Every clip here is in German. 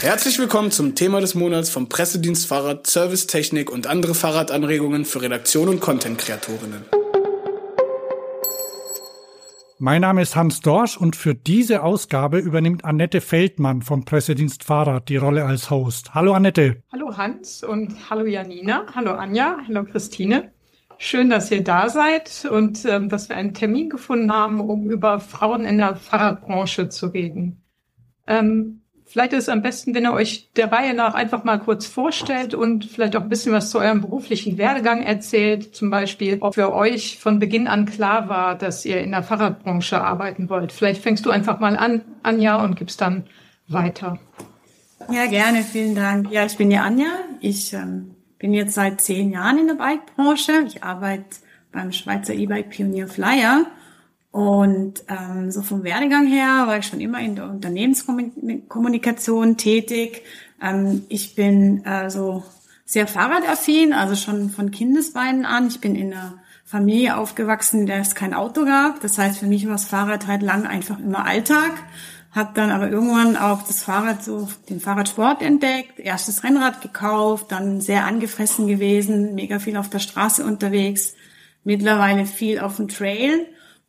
Herzlich willkommen zum Thema des Monats vom Pressedienst Fahrrad, Servicetechnik und andere Fahrradanregungen für Redaktion und Content-Kreatorinnen. Mein Name ist Hans Dorsch und für diese Ausgabe übernimmt Annette Feldmann vom Pressedienst Fahrrad die Rolle als Host. Hallo Annette. Hallo Hans und hallo Janina. Hallo Anja. Hallo Christine. Schön, dass ihr da seid und ähm, dass wir einen Termin gefunden haben, um über Frauen in der Fahrradbranche zu reden. Ähm, vielleicht ist es am besten, wenn ihr euch der Reihe nach einfach mal kurz vorstellt und vielleicht auch ein bisschen was zu eurem beruflichen Werdegang erzählt. Zum Beispiel, ob für euch von Beginn an klar war, dass ihr in der Fahrradbranche arbeiten wollt. Vielleicht fängst du einfach mal an, Anja, und gibst dann weiter. Ja, gerne, vielen Dank. Ja, ich bin ja Anja. Ich ähm, bin jetzt seit zehn Jahren in der Bike-Branche. Ich arbeite beim Schweizer E-Bike Pionier Flyer. Und ähm, so vom Werdegang her war ich schon immer in der Unternehmenskommunikation tätig. Ähm, ich bin äh, so sehr fahrradaffin, also schon von Kindesbeinen an. Ich bin in einer Familie aufgewachsen, in der es kein Auto gab. Das heißt, für mich war das Fahrrad halt lang einfach immer Alltag. Hab dann aber irgendwann auch das Fahrrad so, den Fahrradsport entdeckt, erstes Rennrad gekauft, dann sehr angefressen gewesen, mega viel auf der Straße unterwegs, mittlerweile viel auf dem Trail.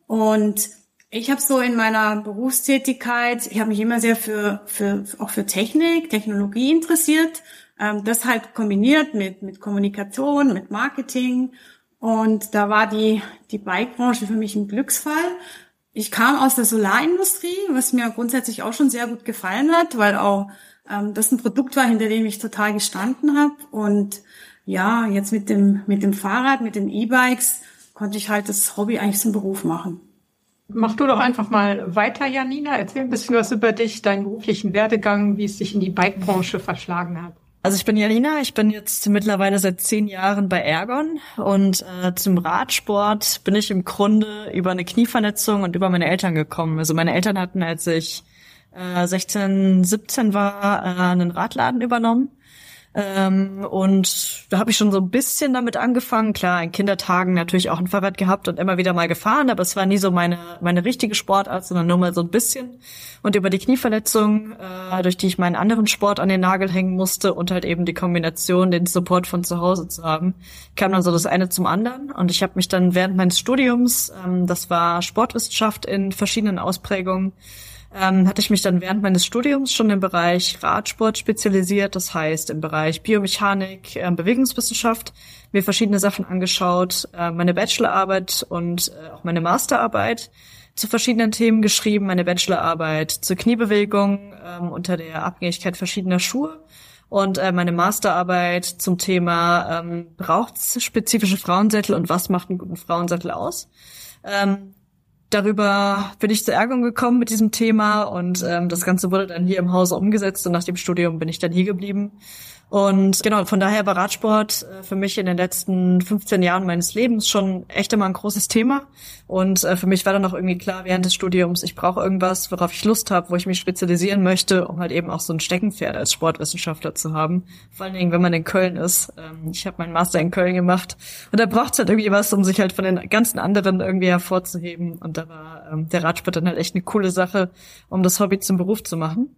Und ich habe so in meiner Berufstätigkeit, ich habe mich immer sehr für, für auch für Technik, Technologie interessiert. Ähm, das halt kombiniert mit, mit Kommunikation, mit Marketing. Und da war die, die Bike-Branche für mich ein Glücksfall. Ich kam aus der Solarindustrie, was mir grundsätzlich auch schon sehr gut gefallen hat, weil auch ähm, das ein Produkt war, hinter dem ich total gestanden habe. Und ja, jetzt mit dem, mit dem Fahrrad, mit den E-Bikes konnte ich halt das Hobby eigentlich zum Beruf machen. Mach du doch einfach mal weiter, Janina. Erzähl ein bisschen was über dich, deinen beruflichen Werdegang, wie es dich in die Bike-Branche verschlagen hat. Also ich bin Janina, ich bin jetzt mittlerweile seit zehn Jahren bei Ergon und äh, zum Radsport bin ich im Grunde über eine Knieverletzung und über meine Eltern gekommen. Also meine Eltern hatten, als ich äh, 16, 17 war, äh, einen Radladen übernommen ähm, und da habe ich schon so ein bisschen damit angefangen. Klar, in Kindertagen natürlich auch ein Fahrrad gehabt und immer wieder mal gefahren, aber es war nie so meine, meine richtige Sportart, sondern nur mal so ein bisschen. Und über die Knieverletzung, äh, durch die ich meinen anderen Sport an den Nagel hängen musste und halt eben die Kombination, den Support von zu Hause zu haben, kam dann so das eine zum anderen. Und ich habe mich dann während meines Studiums, ähm, das war Sportwissenschaft in verschiedenen Ausprägungen, ähm, hatte ich mich dann während meines Studiums schon im Bereich Radsport spezialisiert, das heißt im Bereich Biomechanik, äh, Bewegungswissenschaft, mir verschiedene Sachen angeschaut, äh, meine Bachelorarbeit und äh, auch meine Masterarbeit zu verschiedenen Themen geschrieben, meine Bachelorarbeit zur Kniebewegung ähm, unter der Abhängigkeit verschiedener Schuhe und äh, meine Masterarbeit zum Thema ähm, braucht spezifische Frauensättel und was macht einen guten Frauensättel aus. Ähm, darüber bin ich zur Ärgerung gekommen mit diesem Thema und ähm, das Ganze wurde dann hier im Hause umgesetzt und nach dem Studium bin ich dann hier geblieben und genau, von daher war Radsport äh, für mich in den letzten 15 Jahren meines Lebens schon echt immer ein großes Thema. Und äh, für mich war dann auch irgendwie klar während des Studiums, ich brauche irgendwas, worauf ich Lust habe, wo ich mich spezialisieren möchte, um halt eben auch so ein Steckenpferd als Sportwissenschaftler zu haben. Vor allen Dingen, wenn man in Köln ist. Ähm, ich habe meinen Master in Köln gemacht und da braucht es halt irgendwie was, um sich halt von den ganzen anderen irgendwie hervorzuheben. Und da war ähm, der Radsport dann halt echt eine coole Sache, um das Hobby zum Beruf zu machen.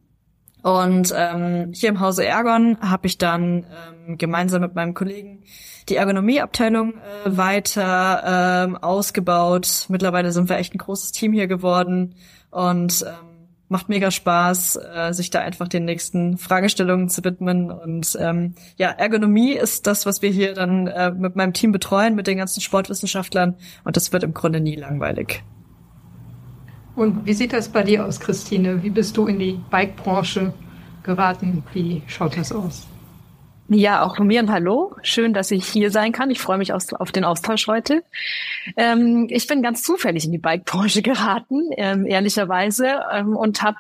Und ähm, hier im Hause Ergon habe ich dann ähm, gemeinsam mit meinem Kollegen die Ergonomieabteilung äh, weiter ähm, ausgebaut. Mittlerweile sind wir echt ein großes Team hier geworden und ähm, macht mega Spaß, äh, sich da einfach den nächsten Fragestellungen zu widmen. Und ähm, ja, Ergonomie ist das, was wir hier dann äh, mit meinem Team betreuen, mit den ganzen Sportwissenschaftlern. Und das wird im Grunde nie langweilig. Und wie sieht das bei dir aus, Christine? Wie bist du in die Bike-Branche geraten? Wie schaut das aus? Ja, auch von mir ein Hallo. Schön, dass ich hier sein kann. Ich freue mich auf den Austausch heute. Ähm, ich bin ganz zufällig in die Bike-Branche geraten, ähm, ehrlicherweise, ähm, und habe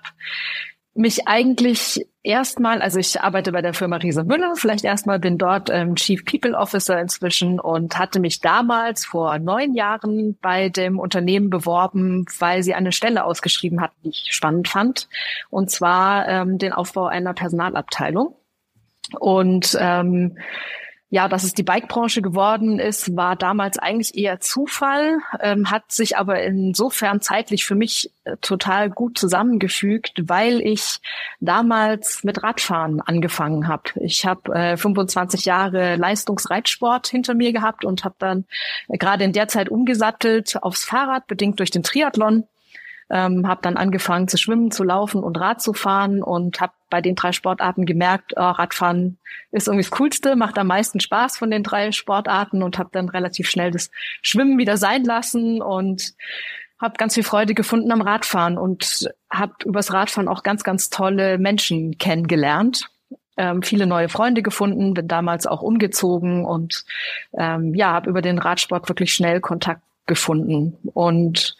mich eigentlich erstmal, also ich arbeite bei der Firma Riese Müller, vielleicht erstmal bin dort ähm, Chief People Officer inzwischen und hatte mich damals vor neun Jahren bei dem Unternehmen beworben, weil sie eine Stelle ausgeschrieben hatten, die ich spannend fand, und zwar ähm, den Aufbau einer Personalabteilung. Und ähm, ja, dass es die Bikebranche geworden ist, war damals eigentlich eher Zufall, ähm, hat sich aber insofern zeitlich für mich äh, total gut zusammengefügt, weil ich damals mit Radfahren angefangen habe. Ich habe äh, 25 Jahre Leistungsreitsport hinter mir gehabt und habe dann äh, gerade in der Zeit umgesattelt aufs Fahrrad, bedingt durch den Triathlon ähm, habe dann angefangen zu schwimmen, zu laufen und Rad zu fahren und habe bei den drei Sportarten gemerkt, oh, Radfahren ist irgendwie das Coolste, macht am meisten Spaß von den drei Sportarten und habe dann relativ schnell das Schwimmen wieder sein lassen und habe ganz viel Freude gefunden am Radfahren und habe übers Radfahren auch ganz, ganz tolle Menschen kennengelernt. Ähm, viele neue Freunde gefunden, bin damals auch umgezogen und ähm, ja, habe über den Radsport wirklich schnell Kontakt gefunden und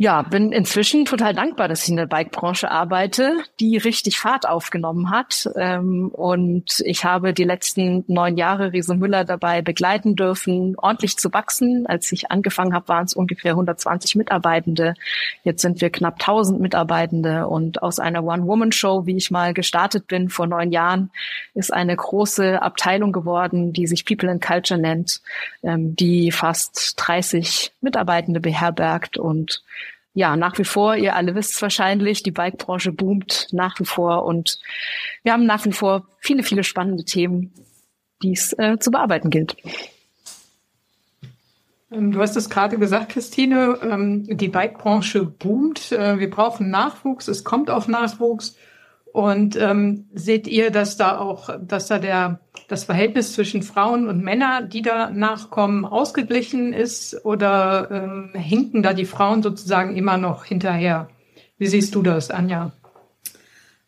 ja, bin inzwischen total dankbar, dass ich in der Bike-Branche arbeite, die richtig Fahrt aufgenommen hat. Ähm, und ich habe die letzten neun Jahre Riese Müller dabei begleiten dürfen, ordentlich zu wachsen. Als ich angefangen habe, waren es ungefähr 120 Mitarbeitende. Jetzt sind wir knapp 1000 Mitarbeitende. Und aus einer One-Woman-Show, wie ich mal gestartet bin vor neun Jahren, ist eine große Abteilung geworden, die sich People and Culture nennt, ähm, die fast 30 Mitarbeitende beherbergt und ja, nach wie vor, ihr alle wisst es wahrscheinlich, die Bike-Branche boomt nach wie vor und wir haben nach wie vor viele, viele spannende Themen, die es äh, zu bearbeiten gilt. Ähm, du hast es gerade gesagt, Christine, ähm, die Bike-Branche boomt. Äh, wir brauchen Nachwuchs, es kommt auf Nachwuchs. Und ähm, seht ihr, dass da auch, dass da der das Verhältnis zwischen Frauen und Männern, die da nachkommen, ausgeglichen ist oder ähm, hinken da die Frauen sozusagen immer noch hinterher? Wie siehst du das, Anja?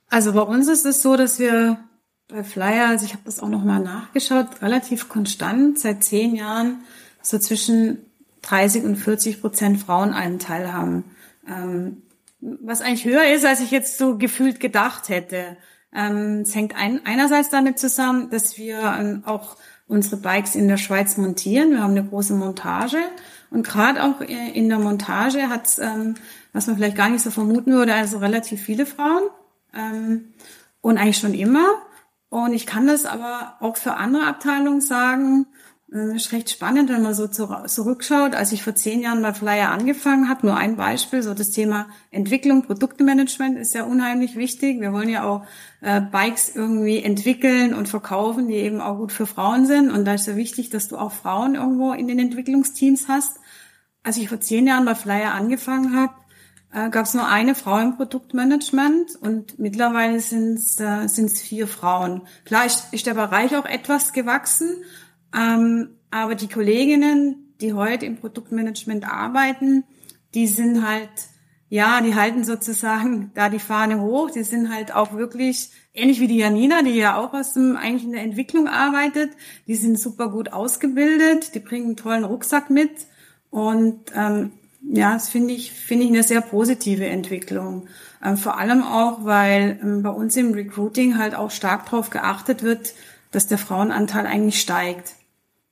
Also bei uns ist es so, dass wir bei Flyer, also ich habe das auch nochmal nachgeschaut, relativ konstant seit zehn Jahren so zwischen 30 und 40 Prozent Frauenanteil haben. Ähm, was eigentlich höher ist, als ich jetzt so gefühlt gedacht hätte. Ähm, es hängt ein, einerseits damit zusammen, dass wir ähm, auch unsere Bikes in der Schweiz montieren. Wir haben eine große Montage und gerade auch äh, in der Montage hat ähm, was man vielleicht gar nicht so vermuten würde, also relativ viele Frauen und eigentlich schon immer. Und ich kann das aber auch für andere Abteilungen sagen. Das äh, ist recht spannend, wenn man so zurückschaut. Als ich vor zehn Jahren bei Flyer angefangen habe, nur ein Beispiel, so das Thema Entwicklung, Produktemanagement ist ja unheimlich wichtig. Wir wollen ja auch äh, Bikes irgendwie entwickeln und verkaufen, die eben auch gut für Frauen sind. Und da ist ja wichtig, dass du auch Frauen irgendwo in den Entwicklungsteams hast. Als ich vor zehn Jahren bei Flyer angefangen habe, äh, gab es nur eine Frau im Produktmanagement und mittlerweile sind es äh, sind's vier Frauen. Klar ist, ist der Bereich auch etwas gewachsen, ähm, aber die Kolleginnen, die heute im Produktmanagement arbeiten, die sind halt, ja, die halten sozusagen da die Fahne hoch. Die sind halt auch wirklich ähnlich wie die Janina, die ja auch aus dem, eigentlich in der Entwicklung arbeitet. Die sind super gut ausgebildet, die bringen einen tollen Rucksack mit. Und ähm, ja, das finde ich, finde ich eine sehr positive Entwicklung. Ähm, vor allem auch, weil ähm, bei uns im Recruiting halt auch stark darauf geachtet wird, dass der Frauenanteil eigentlich steigt.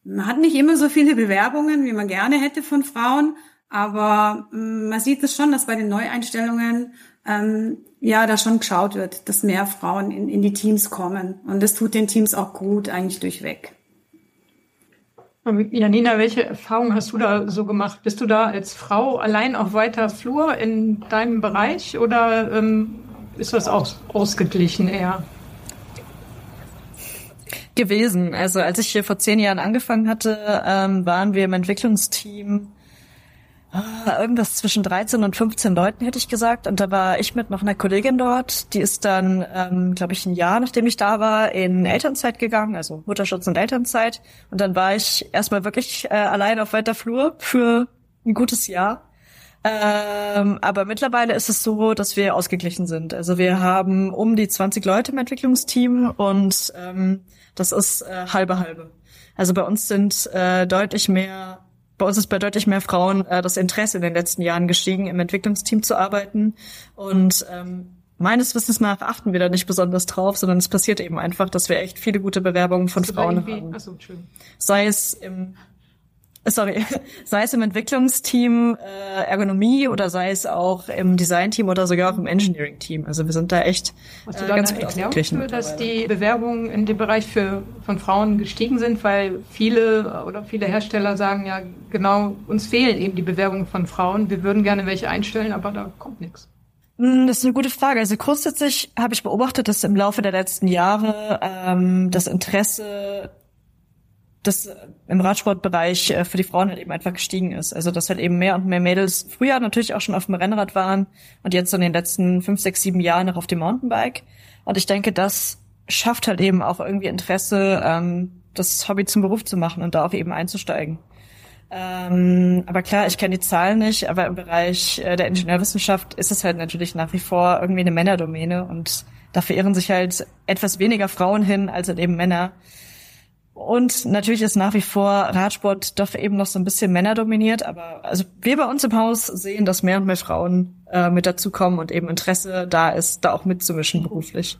Man hat nicht immer so viele Bewerbungen, wie man gerne hätte von Frauen, aber ähm, man sieht es schon, dass bei den Neueinstellungen ähm, ja da schon geschaut wird, dass mehr Frauen in, in die Teams kommen. Und das tut den Teams auch gut, eigentlich durchweg. Janina, welche Erfahrungen hast du da so gemacht? Bist du da als Frau allein auf weiter Flur in deinem Bereich oder ähm, ist das aus, ausgeglichen eher? Gewesen. Also als ich hier vor zehn Jahren angefangen hatte, ähm, waren wir im Entwicklungsteam äh, irgendwas zwischen 13 und 15 Leuten, hätte ich gesagt. Und da war ich mit noch einer Kollegin dort. Die ist dann, ähm, glaube ich, ein Jahr, nachdem ich da war, in Elternzeit gegangen, also Mutterschutz und Elternzeit. Und dann war ich erstmal wirklich äh, allein auf weiter Flur für ein gutes Jahr. Ähm, aber mittlerweile ist es so, dass wir ausgeglichen sind. Also wir haben um die 20 Leute im Entwicklungsteam und ähm, das ist äh, halbe halbe. Also bei uns sind äh, deutlich mehr, bei uns ist bei deutlich mehr Frauen äh, das Interesse in den letzten Jahren gestiegen, im Entwicklungsteam zu arbeiten. Und ähm, meines Wissens nach achten wir da nicht besonders drauf, sondern es passiert eben einfach, dass wir echt viele gute Bewerbungen von Frauen haben. Achso, Sei es im sorry, sei es im Entwicklungsteam äh, Ergonomie oder sei es auch im Designteam oder sogar auch im Engineering-Team. Also wir sind da echt Hast du äh, da ganz eine Erklärung für, dass die Bewerbungen in dem Bereich für, von Frauen gestiegen sind, weil viele oder viele Hersteller sagen ja genau, uns fehlen eben die Bewerbungen von Frauen. Wir würden gerne welche einstellen, aber da kommt nichts. Hm, das ist eine gute Frage. Also grundsätzlich habe ich beobachtet, dass im Laufe der letzten Jahre ähm, das Interesse das im Radsportbereich äh, für die Frauen halt eben einfach gestiegen ist. Also dass halt eben mehr und mehr Mädels früher natürlich auch schon auf dem Rennrad waren und jetzt in den letzten fünf, sechs, sieben Jahren noch auf dem Mountainbike. Und ich denke, das schafft halt eben auch irgendwie Interesse, ähm, das Hobby zum Beruf zu machen und da auch eben einzusteigen. Ähm, aber klar, ich kenne die Zahlen nicht, aber im Bereich äh, der Ingenieurwissenschaft ist es halt natürlich nach wie vor irgendwie eine Männerdomäne und da verirren sich halt etwas weniger Frauen hin als halt eben Männer. Und natürlich ist nach wie vor Radsport doch eben noch so ein bisschen männerdominiert, aber also wir bei uns im Haus sehen, dass mehr und mehr Frauen äh, mit dazukommen und eben Interesse da ist, da auch mitzumischen beruflich.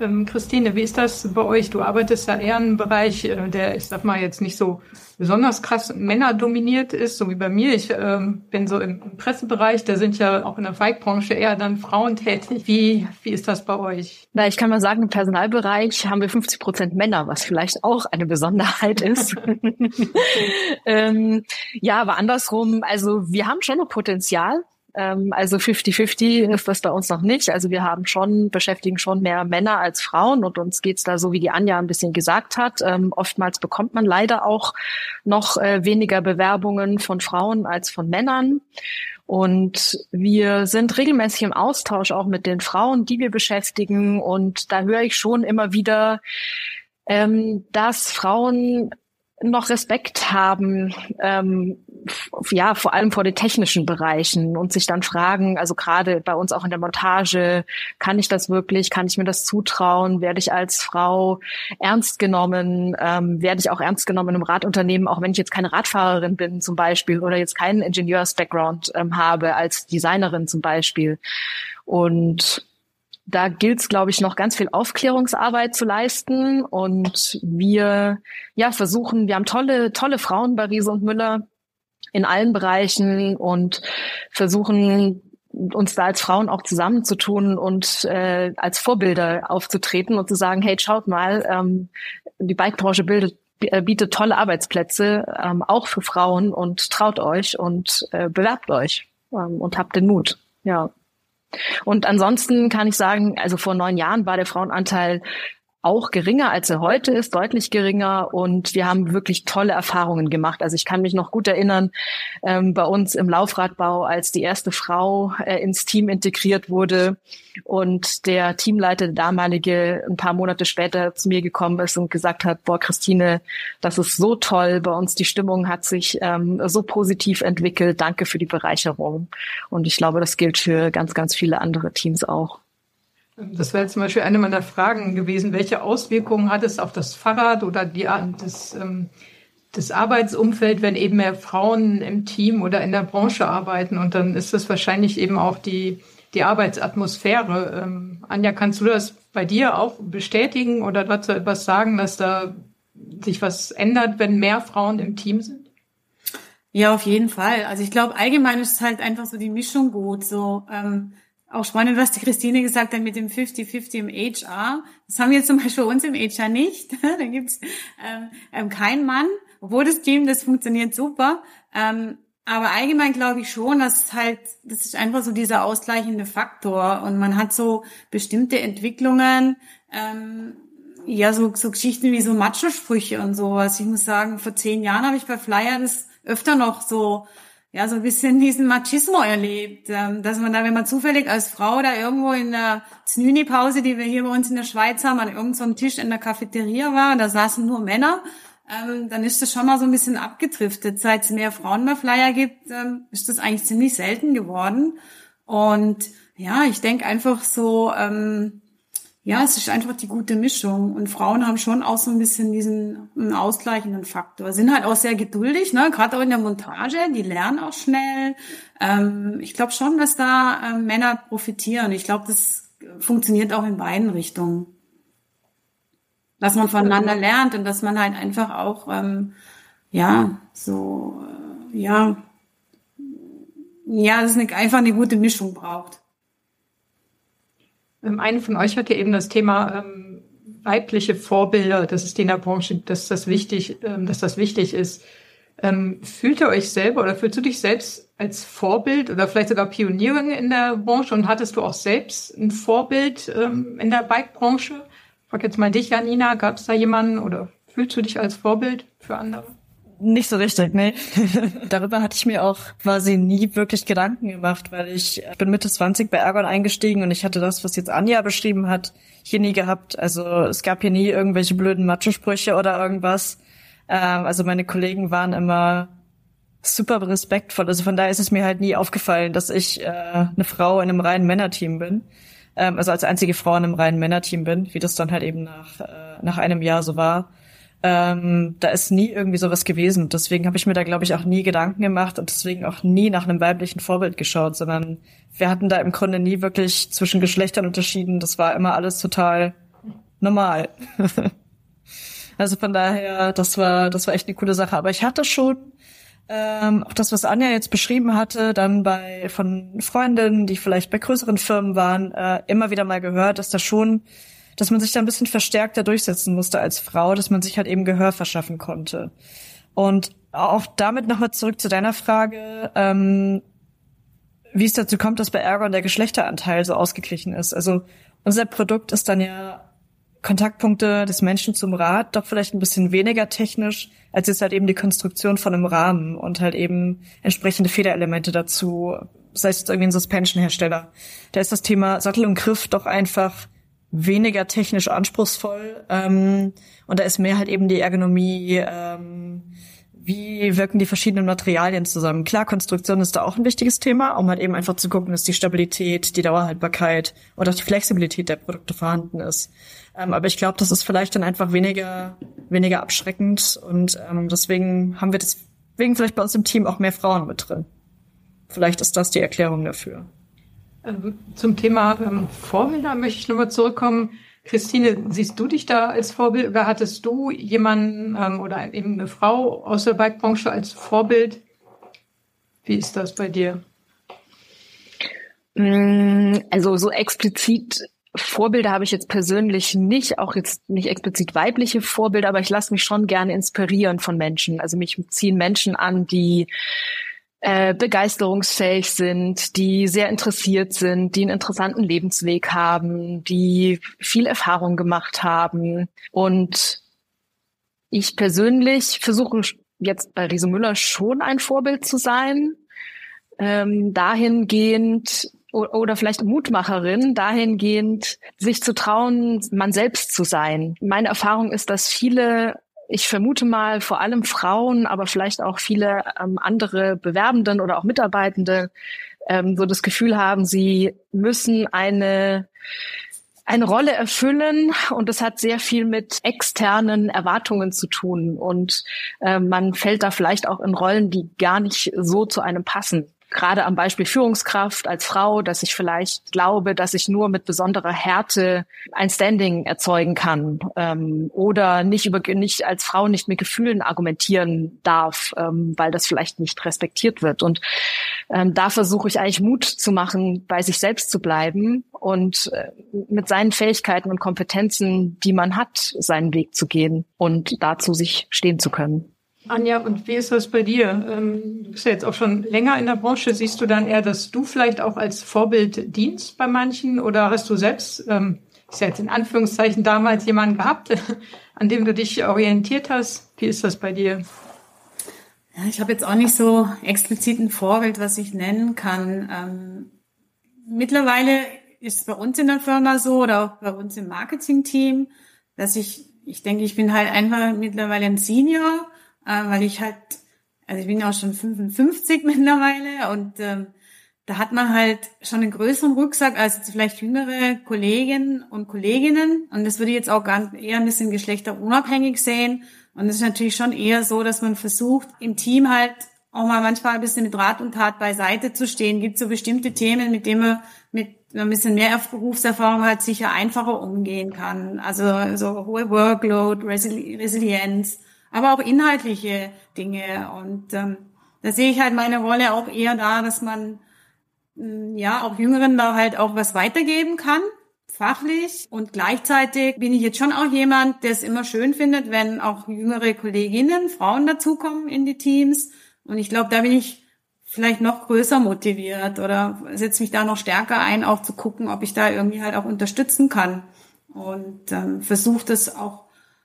Ähm, Christine, wie ist das bei euch? Du arbeitest ja eher in einem Bereich, äh, der, ich sag mal, jetzt nicht so besonders krass männerdominiert ist, so wie bei mir. Ich ähm, bin so im, im Pressebereich, da sind ja auch in der Bike-Branche eher dann Frauen tätig. Wie, wie ist das bei euch? Na, ich kann mal sagen, im Personalbereich haben wir 50 Prozent Männer, was vielleicht auch eine Besonderheit ist. ähm, ja, aber andersrum, also wir haben schon noch Potenzial also 50-50 ist das bei uns noch nicht. Also wir haben schon, beschäftigen schon mehr Männer als Frauen und uns geht's da so, wie die Anja ein bisschen gesagt hat. Ähm, oftmals bekommt man leider auch noch äh, weniger Bewerbungen von Frauen als von Männern. Und wir sind regelmäßig im Austausch auch mit den Frauen, die wir beschäftigen. Und da höre ich schon immer wieder, ähm, dass Frauen noch Respekt haben, ähm, ja, vor allem vor den technischen Bereichen und sich dann fragen, also gerade bei uns auch in der Montage, kann ich das wirklich, kann ich mir das zutrauen, werde ich als Frau ernst genommen, ähm, werde ich auch ernst genommen im Radunternehmen, auch wenn ich jetzt keine Radfahrerin bin zum Beispiel oder jetzt keinen Ingenieurs-Background ähm, habe als Designerin zum Beispiel. Und da gilt es, glaube ich, noch ganz viel Aufklärungsarbeit zu leisten. Und wir ja versuchen, wir haben tolle, tolle Frauen bei Riese und Müller in allen Bereichen und versuchen uns da als Frauen auch zusammenzutun und äh, als Vorbilder aufzutreten und zu sagen, hey, schaut mal, ähm, die Bikebranche bildet äh, bietet tolle Arbeitsplätze, ähm, auch für Frauen und traut euch und äh, bewerbt euch ähm, und habt den Mut. Ja. Und ansonsten kann ich sagen, also vor neun Jahren war der Frauenanteil auch geringer, als er heute ist, deutlich geringer. Und wir haben wirklich tolle Erfahrungen gemacht. Also ich kann mich noch gut erinnern, ähm, bei uns im Laufradbau, als die erste Frau äh, ins Team integriert wurde und der Teamleiter, der damalige, ein paar Monate später zu mir gekommen ist und gesagt hat, boah, Christine, das ist so toll. Bei uns die Stimmung hat sich ähm, so positiv entwickelt. Danke für die Bereicherung. Und ich glaube, das gilt für ganz, ganz viele andere Teams auch. Das wäre zum Beispiel eine meiner Fragen gewesen. Welche Auswirkungen hat es auf das Fahrrad oder die, das, ähm, das Arbeitsumfeld, wenn eben mehr Frauen im Team oder in der Branche arbeiten? Und dann ist das wahrscheinlich eben auch die, die Arbeitsatmosphäre. Ähm, Anja, kannst du das bei dir auch bestätigen oder dazu etwas sagen, dass da sich was ändert, wenn mehr Frauen im Team sind? Ja, auf jeden Fall. Also ich glaube, allgemein ist halt einfach so die Mischung gut. So ähm, auch spannend, was die Christine gesagt hat mit dem 50-50 im HR. Das haben wir zum Beispiel bei uns im HR nicht. da gibt's ähm, ähm, keinen Mann, obwohl das Team, das funktioniert super. Ähm, aber allgemein glaube ich schon, dass halt, das ist einfach so dieser ausgleichende Faktor und man hat so bestimmte Entwicklungen, ähm, ja, so, so Geschichten wie so Macho-Sprüche und sowas. Ich muss sagen, vor zehn Jahren habe ich bei Flyer das öfter noch so ja, so ein bisschen diesen Machismo erlebt, ähm, dass man da, wenn man zufällig als Frau da irgendwo in der Znüni-Pause, die wir hier bei uns in der Schweiz haben, an irgendeinem Tisch in der Cafeteria war, da saßen nur Männer, ähm, dann ist das schon mal so ein bisschen abgedriftet. Seit es mehr Frauen bei Flyer gibt, ähm, ist das eigentlich ziemlich selten geworden. Und ja, ich denke einfach so, ja, es ist einfach die gute Mischung. Und Frauen haben schon auch so ein bisschen diesen ausgleichenden Faktor. Sind halt auch sehr geduldig, ne? gerade auch in der Montage. Die lernen auch schnell. Ähm, ich glaube schon, dass da ähm, Männer profitieren. Ich glaube, das funktioniert auch in beiden Richtungen. Dass man voneinander lernt und dass man halt einfach auch ähm, ja, so, äh, ja, ja, dass es einfach eine gute Mischung braucht. Ähm, eine von euch hat ja eben das Thema ähm, weibliche Vorbilder, dass es in der Branche, dass das wichtig, ähm, dass das wichtig ist. Ähm, fühlt ihr euch selber oder fühlst du dich selbst als Vorbild oder vielleicht sogar Pionierin in der Branche und hattest du auch selbst ein Vorbild ähm, in der Bike-Branche? Ich frage jetzt mal dich, Janina, gab es da jemanden oder fühlst du dich als Vorbild für andere? Nicht so richtig, nee. Darüber hatte ich mir auch quasi nie wirklich Gedanken gemacht, weil ich, bin Mitte 20 bei Ergon eingestiegen und ich hatte das, was jetzt Anja beschrieben hat, hier nie gehabt. Also es gab hier nie irgendwelche blöden Matschesprüche oder irgendwas. Ähm, also meine Kollegen waren immer super respektvoll. Also von daher ist es mir halt nie aufgefallen, dass ich äh, eine Frau in einem reinen Männerteam bin. Ähm, also als einzige Frau in einem reinen Männerteam bin, wie das dann halt eben nach, äh, nach einem Jahr so war. Ähm, da ist nie irgendwie sowas gewesen. Deswegen habe ich mir da, glaube ich, auch nie Gedanken gemacht und deswegen auch nie nach einem weiblichen Vorbild geschaut, sondern wir hatten da im Grunde nie wirklich zwischen Geschlechtern unterschieden. Das war immer alles total normal. also von daher, das war, das war echt eine coole Sache. Aber ich hatte schon ähm, auch das, was Anja jetzt beschrieben hatte, dann bei von Freundinnen, die vielleicht bei größeren Firmen waren, äh, immer wieder mal gehört, dass da schon dass man sich da ein bisschen verstärkter durchsetzen musste als Frau, dass man sich halt eben Gehör verschaffen konnte. Und auch damit nochmal zurück zu deiner Frage, ähm, wie es dazu kommt, dass bei Ergon der Geschlechteranteil so ausgeglichen ist. Also unser Produkt ist dann ja Kontaktpunkte des Menschen zum Rad, doch vielleicht ein bisschen weniger technisch, als jetzt halt eben die Konstruktion von einem Rahmen und halt eben entsprechende Federelemente dazu, sei es jetzt irgendwie ein Suspension-Hersteller. Da ist das Thema Sattel und Griff doch einfach weniger technisch anspruchsvoll ähm, und da ist mehr halt eben die Ergonomie, ähm, wie wirken die verschiedenen Materialien zusammen. Klar, Konstruktion ist da auch ein wichtiges Thema, um halt eben einfach zu gucken, dass die Stabilität, die Dauerhaltbarkeit und auch die Flexibilität der Produkte vorhanden ist. Ähm, aber ich glaube, das ist vielleicht dann einfach weniger, weniger abschreckend und ähm, deswegen haben wir deswegen vielleicht bei uns im Team auch mehr Frauen mit drin. Vielleicht ist das die Erklärung dafür. Ähm, zum Thema ähm, Vorbilder möchte ich nochmal zurückkommen. Christine, siehst du dich da als Vorbild oder hattest du jemanden ähm, oder eben eine Frau aus der Bikebranche als Vorbild? Wie ist das bei dir? Mm, also so explizit Vorbilder habe ich jetzt persönlich nicht, auch jetzt nicht explizit weibliche Vorbilder, aber ich lasse mich schon gerne inspirieren von Menschen. Also mich ziehen Menschen an, die äh, begeisterungsfähig sind, die sehr interessiert sind, die einen interessanten Lebensweg haben, die viel Erfahrung gemacht haben. Und ich persönlich versuche jetzt bei Riese Müller schon ein Vorbild zu sein, ähm, dahingehend oder vielleicht Mutmacherin, dahingehend sich zu trauen, man selbst zu sein. Meine Erfahrung ist, dass viele ich vermute mal vor allem Frauen, aber vielleicht auch viele ähm, andere Bewerbenden oder auch Mitarbeitende ähm, so das Gefühl haben, sie müssen eine eine Rolle erfüllen. Und das hat sehr viel mit externen Erwartungen zu tun. Und äh, man fällt da vielleicht auch in Rollen, die gar nicht so zu einem passen gerade am Beispiel Führungskraft als Frau, dass ich vielleicht glaube, dass ich nur mit besonderer Härte ein Standing erzeugen kann ähm, oder nicht über nicht als Frau nicht mit Gefühlen argumentieren darf, ähm, weil das vielleicht nicht respektiert wird. Und ähm, da versuche ich eigentlich Mut zu machen, bei sich selbst zu bleiben und äh, mit seinen Fähigkeiten und Kompetenzen, die man hat, seinen Weg zu gehen und dazu sich stehen zu können. Anja, und wie ist das bei dir? Ähm, du bist ja jetzt auch schon länger in der Branche. Siehst du dann eher, dass du vielleicht auch als Vorbild dienst bei manchen oder hast du selbst, ähm, ist ja jetzt in Anführungszeichen damals jemanden gehabt, an dem du dich orientiert hast? Wie ist das bei dir? Ja, ich habe jetzt auch nicht so explizit ein Vorbild, was ich nennen kann. Ähm, mittlerweile ist es bei uns in der Firma so oder auch bei uns im Marketing-Team, dass ich, ich denke, ich bin halt einfach mittlerweile ein Senior äh, weil ich halt, also ich bin ja auch schon 55 mittlerweile und ähm, da hat man halt schon einen größeren Rucksack als vielleicht jüngere Kolleginnen und Kolleginnen. Und das würde ich jetzt auch eher ein bisschen geschlechterunabhängig sehen. Und es ist natürlich schon eher so, dass man versucht, im Team halt auch mal manchmal ein bisschen mit Rat und Tat beiseite zu stehen. Gibt so bestimmte Themen, mit denen man mit ein bisschen mehr Berufserfahrung hat, sicher einfacher umgehen kann. Also so hohe Workload, Resili Resilienz, aber auch inhaltliche Dinge. Und ähm, da sehe ich halt meine Rolle auch eher da, dass man mm, ja auch Jüngeren da halt auch was weitergeben kann fachlich und gleichzeitig bin ich jetzt schon auch jemand, der es immer schön findet, wenn auch jüngere Kolleginnen, Frauen dazukommen in die Teams. Und ich glaube, da bin ich vielleicht noch größer motiviert oder setze mich da noch stärker ein, auch zu gucken, ob ich da irgendwie halt auch unterstützen kann. Und ähm, versuche das auch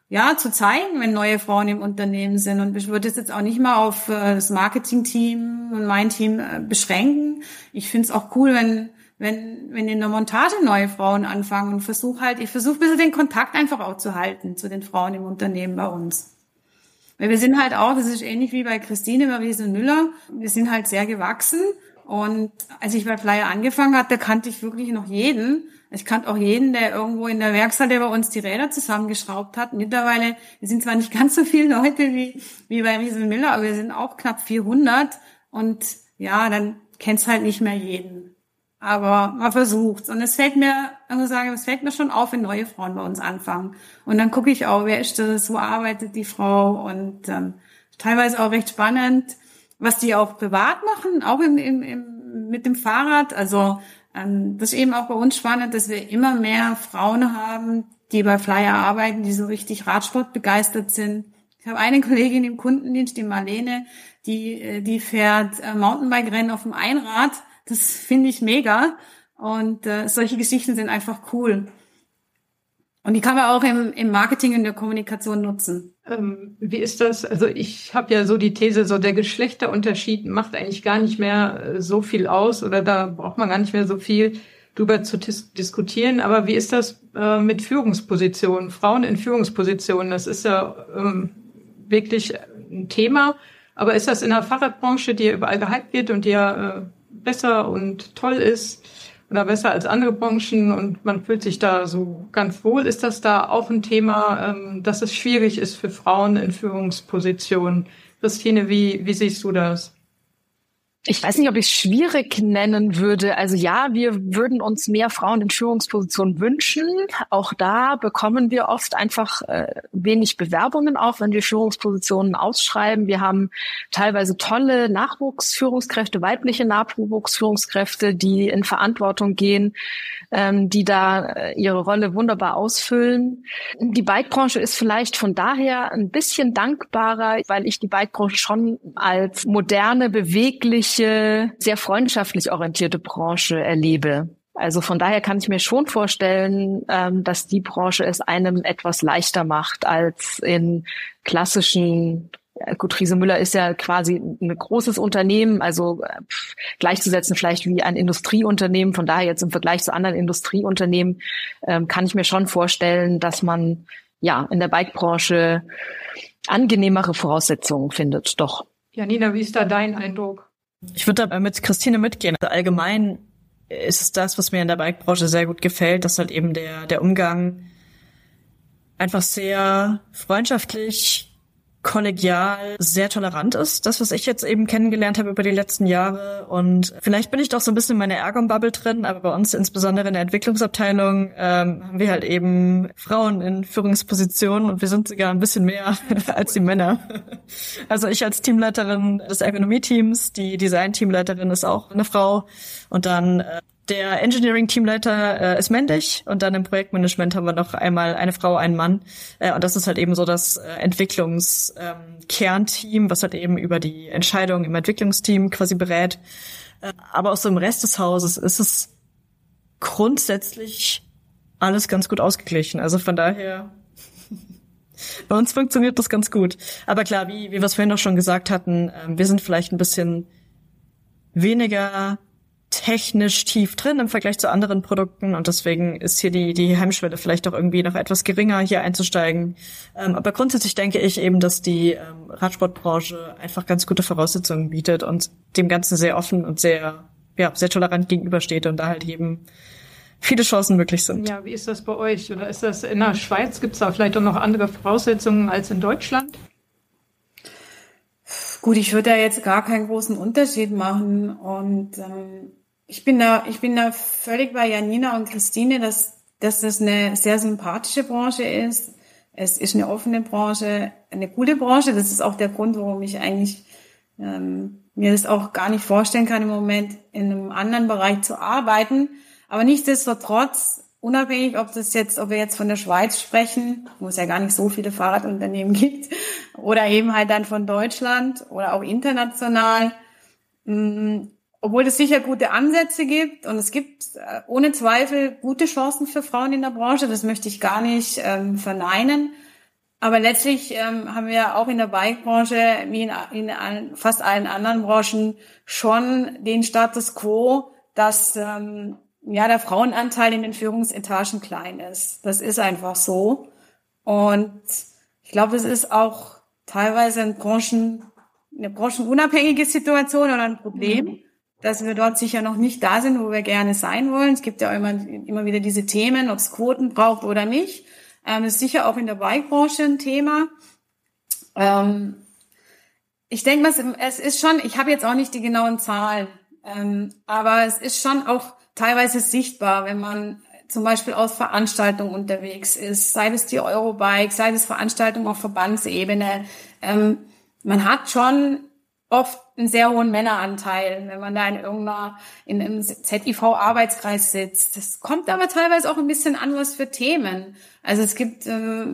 ja zu zeigen, wenn neue Frauen im Unternehmen sind. Und ich würde es jetzt auch nicht mal auf äh, das Marketing-Team und mein Team äh, beschränken. Ich finde es auch cool, wenn wenn, wenn in der Montage neue Frauen anfangen und versuche halt, ich versuche ein bisschen den Kontakt einfach auch zu halten zu den Frauen im Unternehmen bei uns. Weil wir sind halt auch, das ist ähnlich wie bei Christine Marise Müller, wir sind halt sehr gewachsen. Und als ich bei Flyer angefangen hatte, kannte ich wirklich noch jeden. Ich kannte auch jeden, der irgendwo in der Werkstatt bei uns die Räder zusammengeschraubt hat. Mittlerweile, sind zwar nicht ganz so viele Leute wie, wie bei Riesel Müller, aber wir sind auch knapp 400. Und ja, dann kennst halt nicht mehr jeden. Aber man versucht's. Und es fällt mir, muss sagen, es fällt mir schon auf, wenn neue Frauen bei uns anfangen. Und dann gucke ich auch, wer ist das, wo arbeitet die Frau und ähm, teilweise auch recht spannend, was die auch privat machen, auch im, im, im, mit dem Fahrrad. Also ähm, das ist eben auch bei uns spannend, dass wir immer mehr Frauen haben, die bei Flyer arbeiten, die so richtig Radsport begeistert sind. Ich habe eine Kollegin im Kundendienst, die Marlene, die, äh, die fährt äh, Mountainbike-Rennen auf dem Einrad das finde ich mega. Und äh, solche Geschichten sind einfach cool. Und die kann man auch im, im Marketing und der Kommunikation nutzen. Ähm, wie ist das? Also ich habe ja so die These, so der Geschlechterunterschied macht eigentlich gar nicht mehr äh, so viel aus oder da braucht man gar nicht mehr so viel drüber zu dis diskutieren. Aber wie ist das äh, mit Führungspositionen, Frauen in Führungspositionen? Das ist ja ähm, wirklich ein Thema. Aber ist das in der Fahrradbranche, die ja überall gehypt wird und die ja äh, besser und toll ist oder besser als andere Branchen und man fühlt sich da so ganz wohl. Ist das da auch ein Thema, ähm, dass es schwierig ist für Frauen in Führungspositionen? Christine, wie, wie siehst du das? Ich weiß nicht, ob ich es schwierig nennen würde. Also ja, wir würden uns mehr Frauen in Führungspositionen wünschen. Auch da bekommen wir oft einfach äh, wenig Bewerbungen auf, wenn wir Führungspositionen ausschreiben. Wir haben teilweise tolle Nachwuchsführungskräfte, weibliche Nachwuchsführungskräfte, die in Verantwortung gehen, ähm, die da äh, ihre Rolle wunderbar ausfüllen. Die Bikebranche ist vielleicht von daher ein bisschen dankbarer, weil ich die Bikebranche schon als moderne, bewegliche freundliche, sehr freundschaftlich orientierte Branche erlebe. Also von daher kann ich mir schon vorstellen, ähm, dass die Branche es einem etwas leichter macht als in klassischen Gut, Riese Müller ist ja quasi ein großes Unternehmen, also äh, gleichzusetzen vielleicht wie ein Industrieunternehmen. Von daher jetzt im Vergleich zu anderen Industrieunternehmen ähm, kann ich mir schon vorstellen, dass man ja in der Bikebranche angenehmere Voraussetzungen findet. Doch. Janina, wie ist da dein Eindruck? Ich würde da mit Christine mitgehen. Also allgemein ist es das, was mir in der Bikebranche sehr gut gefällt, dass halt eben der, der Umgang einfach sehr freundschaftlich kollegial, sehr tolerant ist. Das, was ich jetzt eben kennengelernt habe über die letzten Jahre. Und vielleicht bin ich doch so ein bisschen in meiner Ergon-Bubble drin, aber bei uns insbesondere in der Entwicklungsabteilung ähm, haben wir halt eben Frauen in Führungspositionen und wir sind sogar ein bisschen mehr als die Männer. Also ich als Teamleiterin des Ergonomie-Teams, die Design-Teamleiterin ist auch eine Frau und dann äh, der Engineering-Teamleiter äh, ist männlich und dann im Projektmanagement haben wir noch einmal eine Frau, einen Mann. Äh, und das ist halt eben so das äh, Entwicklungskernteam, ähm, was halt eben über die Entscheidungen im Entwicklungsteam quasi berät. Äh, aber auch so im Rest des Hauses ist es grundsätzlich alles ganz gut ausgeglichen. Also von daher, bei uns funktioniert das ganz gut. Aber klar, wie, wie wir es vorhin auch schon gesagt hatten, äh, wir sind vielleicht ein bisschen weniger technisch tief drin im Vergleich zu anderen Produkten und deswegen ist hier die, die Hemmschwelle vielleicht auch irgendwie noch etwas geringer, hier einzusteigen. Ähm, aber grundsätzlich denke ich eben, dass die ähm, Radsportbranche einfach ganz gute Voraussetzungen bietet und dem Ganzen sehr offen und sehr, ja, sehr tolerant gegenübersteht und da halt eben viele Chancen möglich sind. Ja, wie ist das bei euch? Oder ist das in der Schweiz? Gibt es da vielleicht auch noch andere Voraussetzungen als in Deutschland? Gut, ich würde da jetzt gar keinen großen Unterschied machen und ähm, ich bin da, ich bin da völlig bei Janina und Christine, dass, dass das eine sehr sympathische Branche ist. Es ist eine offene Branche, eine gute Branche. Das ist auch der Grund, warum ich eigentlich ähm, mir das auch gar nicht vorstellen kann, im Moment in einem anderen Bereich zu arbeiten. Aber nichtsdestotrotz, unabhängig, ob das jetzt, ob wir jetzt von der Schweiz sprechen, wo es ja gar nicht so viele Fahrradunternehmen gibt, oder eben halt dann von Deutschland oder auch international, mh, obwohl es sicher gute Ansätze gibt und es gibt äh, ohne Zweifel gute Chancen für Frauen in der Branche, das möchte ich gar nicht ähm, verneinen. Aber letztlich ähm, haben wir auch in der Bike-Branche, wie in, in allen, fast allen anderen Branchen, schon den Status quo, dass ähm, ja der Frauenanteil in den Führungsetagen klein ist. Das ist einfach so. Und ich glaube, es ist auch teilweise in Branchen, eine branchenunabhängige Situation oder ein Problem. Mhm dass wir dort sicher noch nicht da sind, wo wir gerne sein wollen. Es gibt ja immer, immer wieder diese Themen, ob es Quoten braucht oder nicht. Ähm, ist sicher auch in der Bike-Branche ein Thema. Ähm, ich denke mal, es ist schon, ich habe jetzt auch nicht die genauen Zahlen, ähm, aber es ist schon auch teilweise sichtbar, wenn man zum Beispiel aus Veranstaltungen unterwegs ist, sei es die Eurobike, sei es Veranstaltungen auf Verbandsebene. Ähm, man hat schon oft einen sehr hohen Männeranteil, wenn man da in irgendeiner, in einem ZIV-Arbeitskreis sitzt. Das kommt aber teilweise auch ein bisschen an, was für Themen. Also es gibt äh,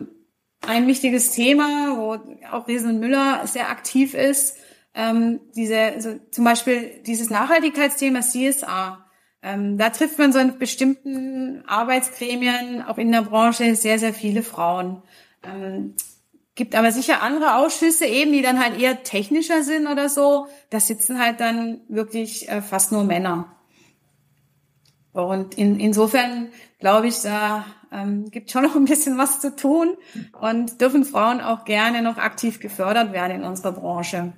ein wichtiges Thema, wo auch Riesen Müller sehr aktiv ist, ähm, diese, also zum Beispiel dieses Nachhaltigkeitsthema CSA. Ähm, da trifft man so in bestimmten Arbeitsgremien, auch in der Branche, sehr, sehr viele Frauen. Ähm, Gibt aber sicher andere Ausschüsse eben, die dann halt eher technischer sind oder so. Da sitzen halt dann wirklich äh, fast nur Männer. Und in, insofern glaube ich, da ähm, gibt schon noch ein bisschen was zu tun und dürfen Frauen auch gerne noch aktiv gefördert werden in unserer Branche.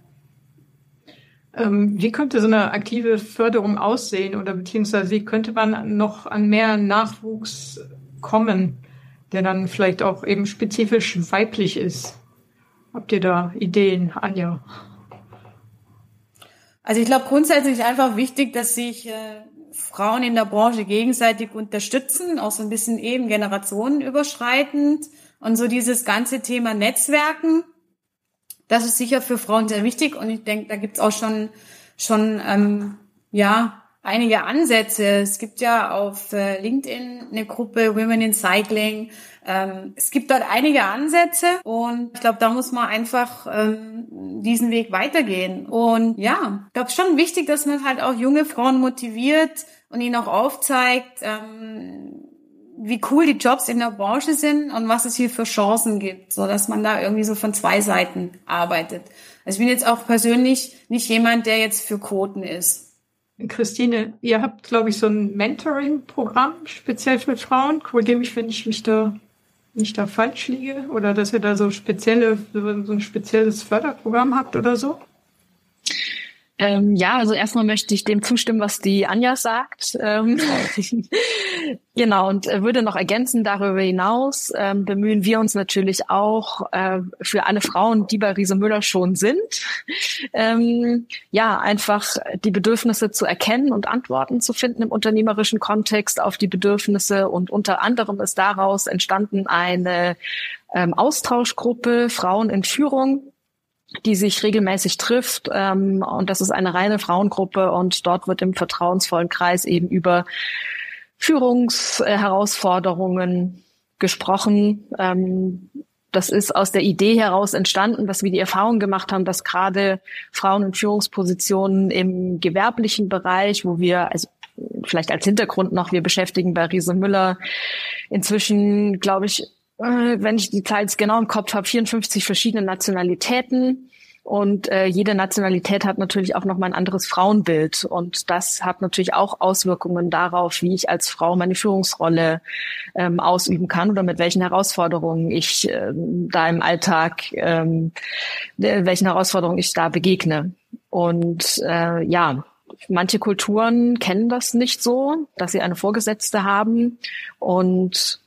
Ähm, wie könnte so eine aktive Förderung aussehen oder beziehungsweise wie könnte man noch an mehr Nachwuchs kommen? Der dann vielleicht auch eben spezifisch weiblich ist. Habt ihr da Ideen, Anja? Also ich glaube grundsätzlich einfach wichtig, dass sich äh, Frauen in der Branche gegenseitig unterstützen, auch so ein bisschen eben generationenüberschreitend und so dieses ganze Thema Netzwerken. Das ist sicher für Frauen sehr wichtig und ich denke, da gibt's auch schon schon ähm, ja einige Ansätze. Es gibt ja auf äh, LinkedIn eine Gruppe Women in Cycling. Ähm, es gibt dort einige Ansätze und ich glaube, da muss man einfach ähm, diesen Weg weitergehen. Und ja, ich glaube schon wichtig, dass man halt auch junge Frauen motiviert und ihnen auch aufzeigt, ähm, wie cool die Jobs in der Branche sind und was es hier für Chancen gibt, so dass man da irgendwie so von zwei Seiten arbeitet. Also ich bin jetzt auch persönlich nicht jemand, der jetzt für Quoten ist. Christine, ihr habt, glaube ich, so ein Mentoring-Programm speziell für Frauen. Korrigiere mich, wenn ich mich da nicht da falsch liege oder dass ihr da so spezielle, so ein spezielles Förderprogramm habt oder so. Ähm, ja, also erstmal möchte ich dem zustimmen, was die Anja sagt. Ähm, genau, und würde noch ergänzen, darüber hinaus ähm, bemühen wir uns natürlich auch äh, für alle Frauen, die bei Riese Müller schon sind, ähm, ja, einfach die Bedürfnisse zu erkennen und Antworten zu finden im unternehmerischen Kontext auf die Bedürfnisse. Und unter anderem ist daraus entstanden eine ähm, Austauschgruppe Frauen in Führung, die sich regelmäßig trifft. Ähm, und das ist eine reine Frauengruppe und dort wird im vertrauensvollen Kreis eben über Führungsherausforderungen gesprochen. Ähm, das ist aus der Idee heraus entstanden, dass wir die Erfahrung gemacht haben, dass gerade Frauen in Führungspositionen im gewerblichen Bereich, wo wir, also vielleicht als Hintergrund noch, wir beschäftigen bei Riese Müller inzwischen, glaube ich, wenn ich die Zahl jetzt genau im Kopf habe, 54 verschiedene Nationalitäten. Und äh, jede Nationalität hat natürlich auch nochmal ein anderes Frauenbild. Und das hat natürlich auch Auswirkungen darauf, wie ich als Frau meine Führungsrolle ähm, ausüben kann oder mit welchen Herausforderungen ich ähm, da im Alltag, ähm, welchen Herausforderungen ich da begegne. Und äh, ja, manche Kulturen kennen das nicht so, dass sie eine Vorgesetzte haben. Und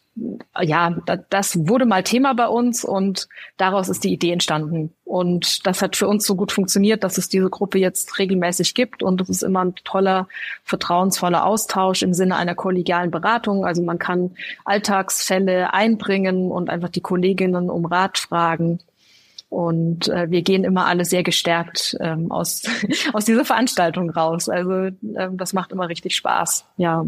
ja, das wurde mal Thema bei uns und daraus ist die Idee entstanden. Und das hat für uns so gut funktioniert, dass es diese Gruppe jetzt regelmäßig gibt und es ist immer ein toller, vertrauensvoller Austausch im Sinne einer kollegialen Beratung. Also man kann Alltagsfälle einbringen und einfach die Kolleginnen um Rat fragen. Und äh, wir gehen immer alle sehr gestärkt ähm, aus, aus dieser Veranstaltung raus. Also ähm, das macht immer richtig Spaß. Ja.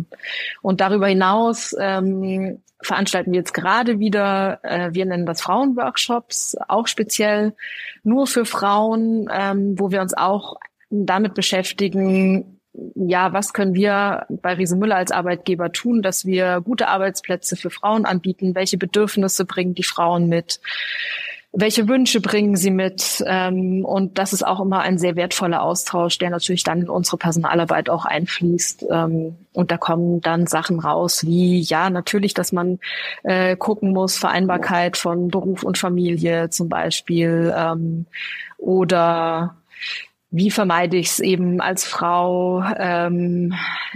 Und darüber hinaus ähm, veranstalten wir jetzt gerade wieder, äh, wir nennen das Frauenworkshops, auch speziell nur für Frauen, ähm, wo wir uns auch damit beschäftigen, ja, was können wir bei Riese Müller als Arbeitgeber tun, dass wir gute Arbeitsplätze für Frauen anbieten? Welche Bedürfnisse bringen die Frauen mit? Welche Wünsche bringen sie mit? Ähm, und das ist auch immer ein sehr wertvoller Austausch, der natürlich dann in unsere Personalarbeit auch einfließt. Ähm, und da kommen dann Sachen raus, wie ja, natürlich, dass man äh, gucken muss, Vereinbarkeit von Beruf und Familie zum Beispiel ähm, oder wie vermeide ich es eben als Frau, ähm,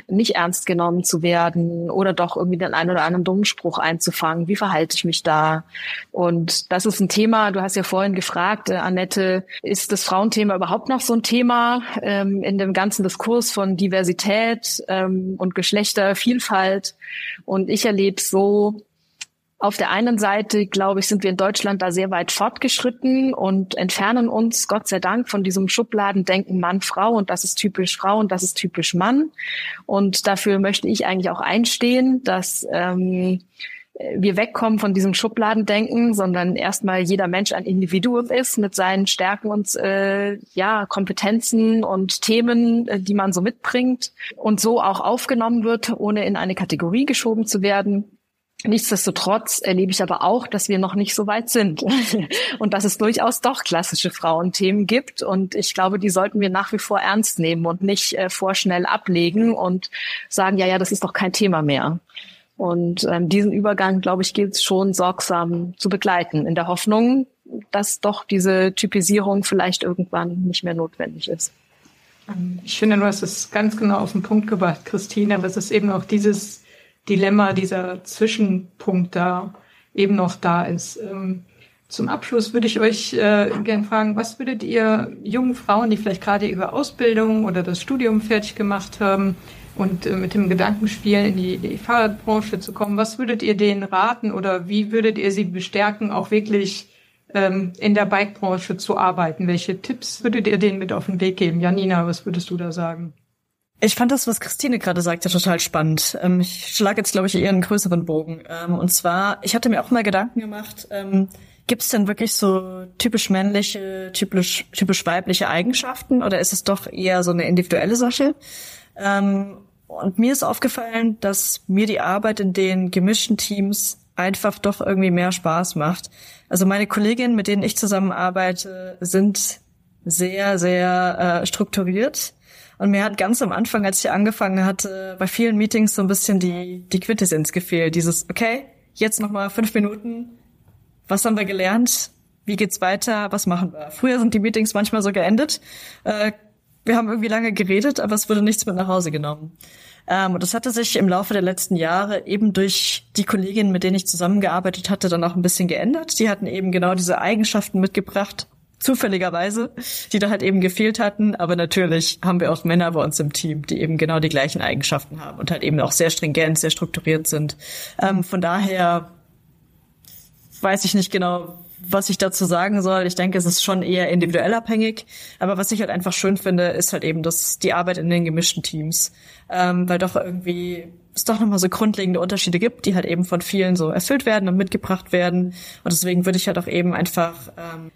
nicht ernst genommen zu werden oder doch irgendwie den einen oder anderen dummen Spruch einzufangen? Wie verhalte ich mich da? Und das ist ein Thema, du hast ja vorhin gefragt, äh, Annette, ist das Frauenthema überhaupt noch so ein Thema ähm, in dem ganzen Diskurs von Diversität ähm, und Geschlechtervielfalt? Und ich erlebe so, auf der einen Seite, glaube ich, sind wir in Deutschland da sehr weit fortgeschritten und entfernen uns, Gott sei Dank, von diesem Schubladendenken Mann, Frau und das ist typisch Frau und das ist typisch Mann. Und dafür möchte ich eigentlich auch einstehen, dass ähm, wir wegkommen von diesem Schubladendenken, sondern erstmal jeder Mensch ein Individuum ist mit seinen Stärken und äh, ja Kompetenzen und Themen, äh, die man so mitbringt und so auch aufgenommen wird, ohne in eine Kategorie geschoben zu werden. Nichtsdestotrotz erlebe ich aber auch, dass wir noch nicht so weit sind und dass es durchaus doch klassische Frauenthemen gibt. Und ich glaube, die sollten wir nach wie vor ernst nehmen und nicht äh, vorschnell ablegen und sagen, ja, ja, das ist doch kein Thema mehr. Und ähm, diesen Übergang, glaube ich, gilt es schon sorgsam zu begleiten, in der Hoffnung, dass doch diese Typisierung vielleicht irgendwann nicht mehr notwendig ist. Ich finde, du hast es ganz genau auf den Punkt gebracht, Christine, Das ist eben auch dieses Dilemma, dieser Zwischenpunkt da eben noch da ist. Ähm, zum Abschluss würde ich euch äh, gerne fragen, was würdet ihr jungen Frauen, die vielleicht gerade ihre Ausbildung oder das Studium fertig gemacht haben und äh, mit dem Gedanken spielen, in die, Fahrradbranche zu kommen, was würdet ihr denen raten oder wie würdet ihr sie bestärken, auch wirklich ähm, in der Bikebranche zu arbeiten? Welche Tipps würdet ihr denen mit auf den Weg geben? Janina, was würdest du da sagen? Ich fand das, was Christine gerade sagte, total spannend. Ähm, ich schlage jetzt, glaube ich, eher einen größeren Bogen. Ähm, und zwar, ich hatte mir auch mal Gedanken gemacht, ähm, gibt es denn wirklich so typisch männliche, typisch, typisch weibliche Eigenschaften oder ist es doch eher so eine individuelle Sache? und mir ist aufgefallen, dass mir die Arbeit in den gemischten Teams einfach doch irgendwie mehr Spaß macht. Also meine Kolleginnen, mit denen ich zusammenarbeite, sind sehr, sehr äh, strukturiert und mir hat ganz am Anfang, als ich angefangen hatte, bei vielen Meetings so ein bisschen die, die Quintessenz gefehlt. Dieses, okay, jetzt nochmal fünf Minuten. Was haben wir gelernt? Wie geht's weiter? Was machen wir? Früher sind die Meetings manchmal so geendet. Äh, wir haben irgendwie lange geredet, aber es wurde nichts mit nach Hause genommen. Ähm, und das hatte sich im Laufe der letzten Jahre eben durch die Kolleginnen, mit denen ich zusammengearbeitet hatte, dann auch ein bisschen geändert. Die hatten eben genau diese Eigenschaften mitgebracht, zufälligerweise, die da halt eben gefehlt hatten. Aber natürlich haben wir auch Männer bei uns im Team, die eben genau die gleichen Eigenschaften haben und halt eben auch sehr stringent, sehr strukturiert sind. Ähm, von daher weiß ich nicht genau, was ich dazu sagen soll. Ich denke, es ist schon eher individuell abhängig. Aber was ich halt einfach schön finde, ist halt eben das, die Arbeit in den gemischten Teams. Ähm, weil doch irgendwie es doch nochmal so grundlegende Unterschiede gibt, die halt eben von vielen so erfüllt werden und mitgebracht werden. Und deswegen würde ich halt auch eben einfach ähm,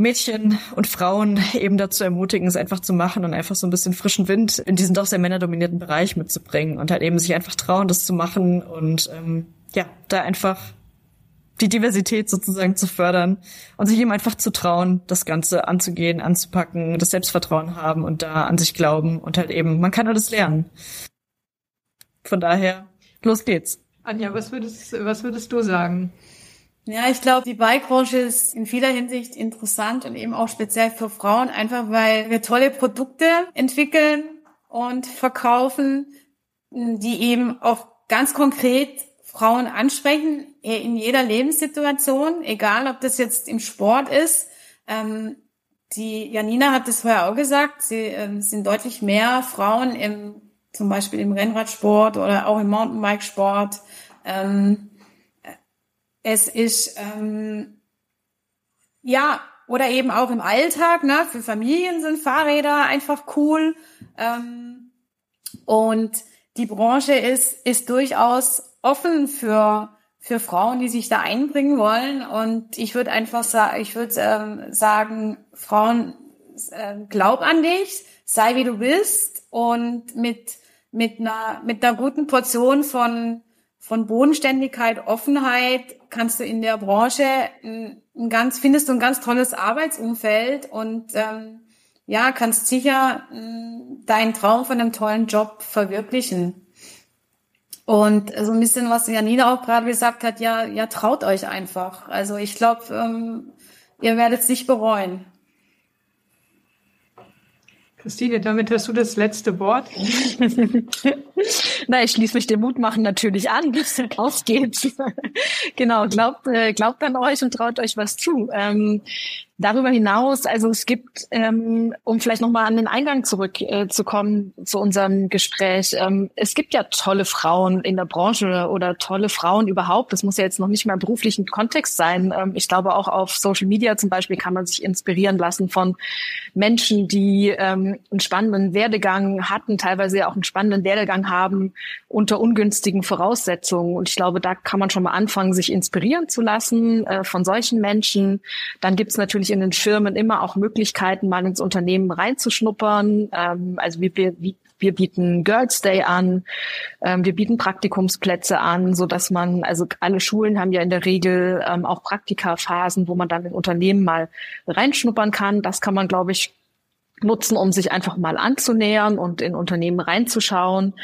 Mädchen und Frauen eben dazu ermutigen, es einfach zu machen und einfach so ein bisschen frischen Wind in diesen doch sehr männerdominierten Bereich mitzubringen und halt eben sich einfach trauen, das zu machen und ähm, ja, da einfach die Diversität sozusagen zu fördern und sich eben einfach zu trauen, das Ganze anzugehen, anzupacken, das Selbstvertrauen haben und da an sich glauben und halt eben, man kann alles lernen. Von daher, los geht's. Anja, was würdest, was würdest du sagen? Ja, ich glaube, die Bike-Branche ist in vieler Hinsicht interessant und eben auch speziell für Frauen, einfach weil wir tolle Produkte entwickeln und verkaufen, die eben auch ganz konkret Frauen ansprechen in jeder Lebenssituation, egal ob das jetzt im Sport ist. Ähm, die Janina hat es vorher auch gesagt, sie ähm, sind deutlich mehr Frauen im, zum Beispiel im Rennradsport oder auch im Mountainbikesport. Ähm, es ist ähm, ja oder eben auch im Alltag, ne? Für Familien sind Fahrräder einfach cool. Ähm, und die Branche ist, ist durchaus offen für, für Frauen, die sich da einbringen wollen. Und ich würde einfach sagen, ich würde ähm, sagen, Frauen, äh, glaub an dich, sei wie du bist und mit, mit einer, mit einer guten Portion von, von Bodenständigkeit, Offenheit kannst du in der Branche ein, ein ganz, findest du ein ganz tolles Arbeitsumfeld und ähm, ja, kannst sicher äh, deinen Traum von einem tollen Job verwirklichen. Und so ein bisschen, was Janina auch gerade gesagt hat, ja, ja, traut euch einfach. Also ich glaube, ähm, ihr werdet es nicht bereuen. Christine, damit hast du das letzte Wort. Na, ich schließe mich dem Mut machen natürlich an. Auf geht's. genau, glaubt, äh, glaubt an euch und traut euch was zu. Ähm, Darüber hinaus, also es gibt, ähm, um vielleicht nochmal an den Eingang zurückzukommen äh, zu unserem Gespräch, ähm, es gibt ja tolle Frauen in der Branche oder tolle Frauen überhaupt. Das muss ja jetzt noch nicht mal im beruflichen Kontext sein. Ähm, ich glaube auch auf Social Media zum Beispiel kann man sich inspirieren lassen von Menschen, die ähm, einen spannenden Werdegang hatten, teilweise ja auch einen spannenden Werdegang haben unter ungünstigen Voraussetzungen. Und ich glaube, da kann man schon mal anfangen, sich inspirieren zu lassen äh, von solchen Menschen. Dann gibt es natürlich in den Firmen immer auch Möglichkeiten, mal ins Unternehmen reinzuschnuppern. Ähm, also wir, wir, wir bieten Girls Day an, ähm, wir bieten Praktikumsplätze an, so dass man, also alle Schulen haben ja in der Regel ähm, auch Praktikaphasen, wo man dann in Unternehmen mal reinschnuppern kann. Das kann man, glaube ich, nutzen, um sich einfach mal anzunähern und in Unternehmen reinzuschauen.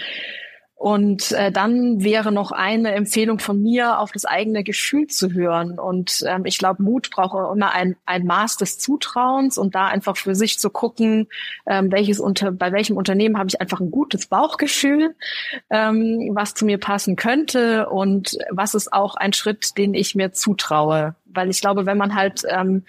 Und äh, dann wäre noch eine Empfehlung von mir, auf das eigene Gefühl zu hören. Und ähm, ich glaube, Mut braucht auch immer ein, ein Maß des Zutrauens und da einfach für sich zu gucken, ähm, welches unter, bei welchem Unternehmen habe ich einfach ein gutes Bauchgefühl, ähm, was zu mir passen könnte und was ist auch ein Schritt, den ich mir zutraue. Weil ich glaube, wenn man halt ähm,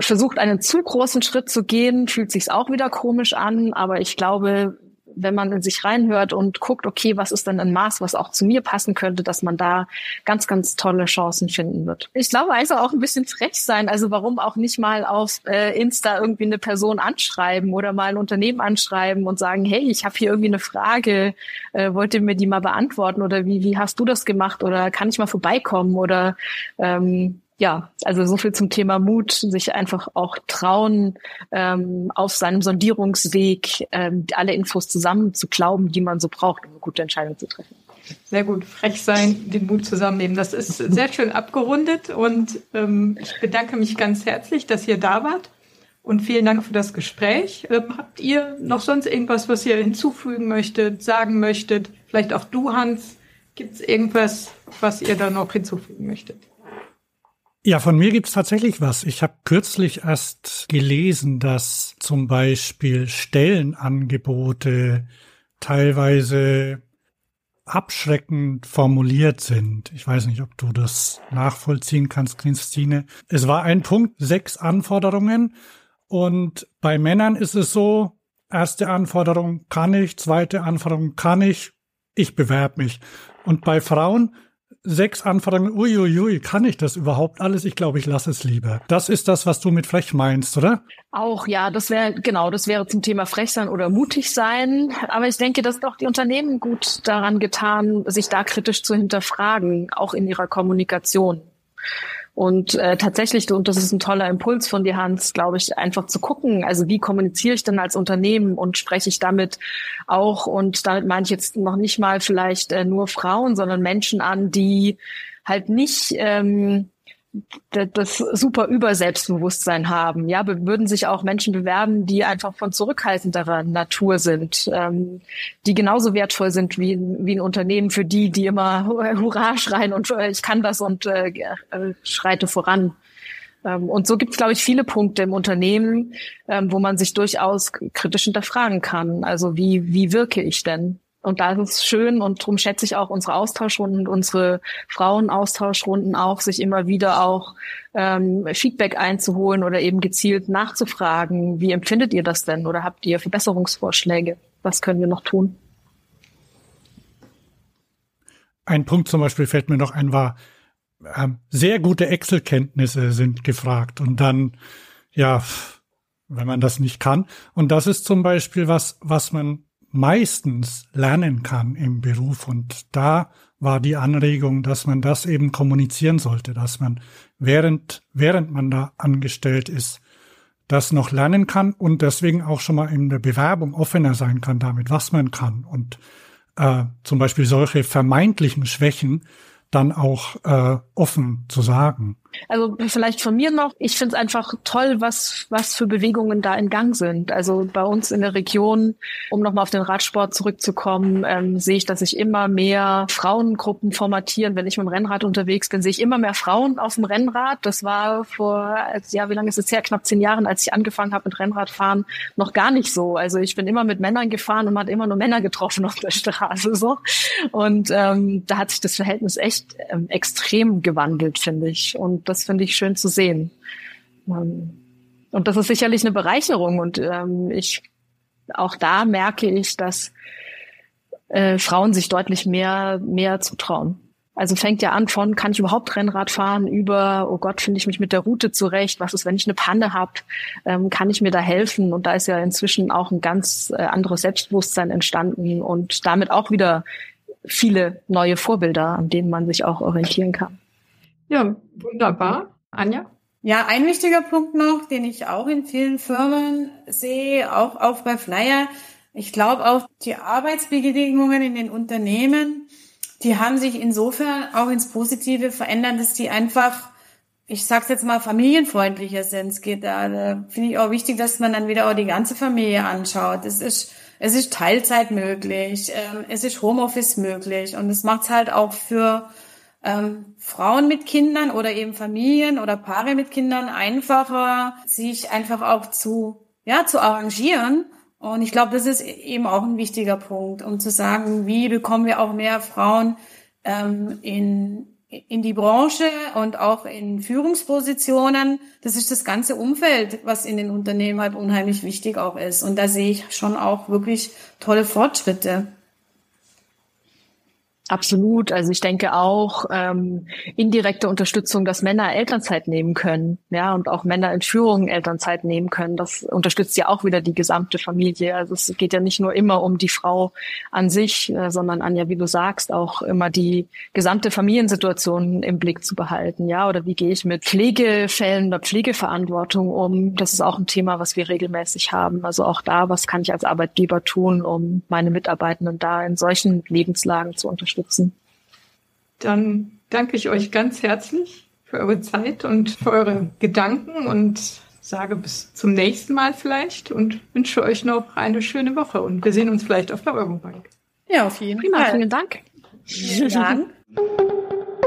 versucht, einen zu großen Schritt zu gehen, fühlt sich's auch wieder komisch an. Aber ich glaube, wenn man in sich reinhört und guckt, okay, was ist denn ein Maß, was auch zu mir passen könnte, dass man da ganz, ganz tolle Chancen finden wird. Ich glaube also auch ein bisschen frech sein. Also warum auch nicht mal auf äh, Insta irgendwie eine Person anschreiben oder mal ein Unternehmen anschreiben und sagen, hey, ich habe hier irgendwie eine Frage, äh, wollt ihr mir die mal beantworten oder wie, wie hast du das gemacht oder kann ich mal vorbeikommen oder ähm, ja, also so viel zum Thema Mut, sich einfach auch trauen, ähm, auf seinem Sondierungsweg ähm, alle Infos zusammen zu glauben, die man so braucht, um eine gute Entscheidung zu treffen. Sehr gut, frech sein, den Mut zusammennehmen. Das ist sehr schön abgerundet und ähm, ich bedanke mich ganz herzlich, dass ihr da wart und vielen Dank für das Gespräch. Ähm, habt ihr noch sonst irgendwas, was ihr hinzufügen möchtet, sagen möchtet? Vielleicht auch du, Hans. Gibt es irgendwas, was ihr da noch hinzufügen möchtet? Ja, von mir gibt's tatsächlich was. Ich habe kürzlich erst gelesen, dass zum Beispiel Stellenangebote teilweise abschreckend formuliert sind. Ich weiß nicht, ob du das nachvollziehen kannst, Christine. Es war ein Punkt, sechs Anforderungen. Und bei Männern ist es so, erste Anforderung kann ich, zweite Anforderung kann ich, ich bewerbe mich. Und bei Frauen sechs Anfragen, uiuiui, kann ich das überhaupt alles? Ich glaube, ich lasse es lieber. Das ist das, was du mit frech meinst, oder? Auch, ja, das wäre, genau, das wäre zum Thema frech sein oder mutig sein. Aber ich denke, dass doch die Unternehmen gut daran getan, sich da kritisch zu hinterfragen, auch in ihrer Kommunikation. Und äh, tatsächlich, und das ist ein toller Impuls von dir, Hans, glaube ich, einfach zu gucken, also wie kommuniziere ich denn als Unternehmen und spreche ich damit auch, und damit meine ich jetzt noch nicht mal vielleicht äh, nur Frauen, sondern Menschen an, die halt nicht ähm, das super Überselbstbewusstsein haben. Ja, würden sich auch Menschen bewerben, die einfach von zurückhaltenderer Natur sind, ähm, die genauso wertvoll sind wie, wie ein Unternehmen für die, die immer Hurra schreien und äh, ich kann das und äh, äh, schreite voran. Ähm, und so gibt es, glaube ich, viele Punkte im Unternehmen, ähm, wo man sich durchaus kritisch hinterfragen kann. Also wie, wie wirke ich denn? Und da ist es schön und darum schätze ich auch unsere Austauschrunden, unsere Frauenaustauschrunden auch, sich immer wieder auch ähm, Feedback einzuholen oder eben gezielt nachzufragen, wie empfindet ihr das denn oder habt ihr Verbesserungsvorschläge? Was können wir noch tun? Ein Punkt zum Beispiel fällt mir noch ein, war, äh, sehr gute Excel-Kenntnisse sind gefragt und dann, ja, wenn man das nicht kann. Und das ist zum Beispiel was, was man meistens lernen kann im Beruf. Und da war die Anregung, dass man das eben kommunizieren sollte, dass man während, während man da angestellt ist, das noch lernen kann und deswegen auch schon mal in der Bewerbung offener sein kann damit, was man kann und äh, zum Beispiel solche vermeintlichen Schwächen dann auch äh, offen zu sagen. Also vielleicht von mir noch, ich finde es einfach toll, was, was für Bewegungen da in Gang sind. Also bei uns in der Region, um nochmal auf den Radsport zurückzukommen, ähm, sehe ich, dass sich immer mehr Frauengruppen formatieren. Wenn ich mit dem Rennrad unterwegs bin, sehe ich immer mehr Frauen auf dem Rennrad. Das war vor, ja, wie lange ist es her? Knapp zehn Jahren, als ich angefangen habe mit Rennradfahren, noch gar nicht so. Also ich bin immer mit Männern gefahren und man hat immer nur Männer getroffen auf der Straße. so. Und ähm, da hat sich das Verhältnis echt ähm, extrem gewandelt, finde ich. Und das finde ich schön zu sehen. Ähm, und das ist sicherlich eine Bereicherung. Und ähm, ich auch da merke ich, dass äh, Frauen sich deutlich mehr mehr zutrauen. Also fängt ja an von, kann ich überhaupt Rennrad fahren, über, oh Gott, finde ich mich mit der Route zurecht, was ist, wenn ich eine Panne habe, ähm, kann ich mir da helfen? Und da ist ja inzwischen auch ein ganz äh, anderes Selbstbewusstsein entstanden und damit auch wieder viele neue Vorbilder, an denen man sich auch orientieren kann. Ja, wunderbar. Anja? Ja, ein wichtiger Punkt noch, den ich auch in vielen Firmen sehe, auch, auch bei Flyer. Ich glaube auch die Arbeitsbedingungen in den Unternehmen, die haben sich insofern auch ins Positive verändert, dass die einfach, ich sag's jetzt mal, familienfreundlicher sind. Es geht da, da finde ich auch wichtig, dass man dann wieder auch die ganze Familie anschaut. Es ist, es ist Teilzeit möglich, ähm, es ist Homeoffice möglich und es macht's halt auch für ähm, Frauen mit Kindern oder eben Familien oder Paare mit Kindern einfacher, sich einfach auch zu, ja, zu arrangieren. Und ich glaube, das ist eben auch ein wichtiger Punkt, um zu sagen, wie bekommen wir auch mehr Frauen ähm, in, in die Branche und auch in Führungspositionen. Das ist das ganze Umfeld, was in den Unternehmen halt unheimlich wichtig auch ist. Und da sehe ich schon auch wirklich tolle Fortschritte. Absolut. Also ich denke auch ähm, indirekte Unterstützung, dass Männer Elternzeit nehmen können, ja, und auch Männer in Führung Elternzeit nehmen können. Das unterstützt ja auch wieder die gesamte Familie. Also es geht ja nicht nur immer um die Frau an sich, äh, sondern Anja, wie du sagst, auch immer die gesamte Familiensituation im Blick zu behalten, ja. Oder wie gehe ich mit Pflegefällen oder Pflegeverantwortung um? Das ist auch ein Thema, was wir regelmäßig haben. Also auch da, was kann ich als Arbeitgeber tun, um meine Mitarbeitenden da in solchen Lebenslagen zu unterstützen? Unterstützen. Dann danke ich euch ganz herzlich für eure Zeit und für eure Gedanken und sage bis zum nächsten Mal vielleicht und wünsche euch noch eine schöne Woche und wir sehen uns vielleicht auf der Eurobank. Ja, auf jeden Prima, Fall. Vielen Dank. Vielen Dank.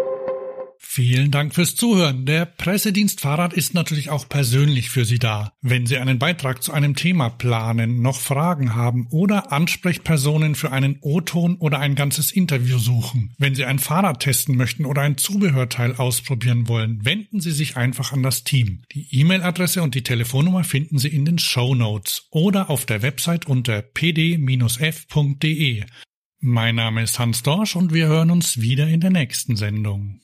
Vielen Dank fürs Zuhören. Der Pressedienst Fahrrad ist natürlich auch persönlich für Sie da. Wenn Sie einen Beitrag zu einem Thema planen, noch Fragen haben oder Ansprechpersonen für einen O-Ton oder ein ganzes Interview suchen. Wenn Sie ein Fahrrad testen möchten oder ein Zubehörteil ausprobieren wollen, wenden Sie sich einfach an das Team. Die E-Mail-Adresse und die Telefonnummer finden Sie in den Show Notes oder auf der Website unter pd-f.de. Mein Name ist Hans Dorsch und wir hören uns wieder in der nächsten Sendung.